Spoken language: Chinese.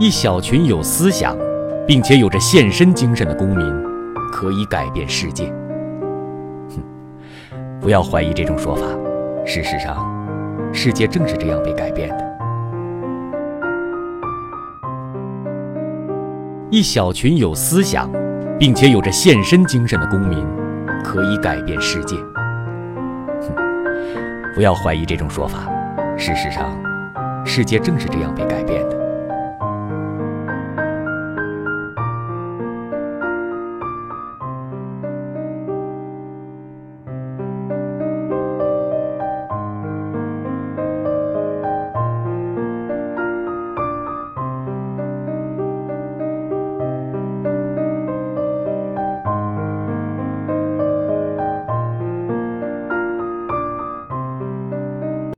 一小群有思想并且有着献身精神的公民可以改变世界。哼不要怀疑这种说法事实上世界正是这样被改变的。一小群有思想并且有着献身精神的公民可以改变世界。哼不要怀疑这种说法事实上世界正是这样被改变的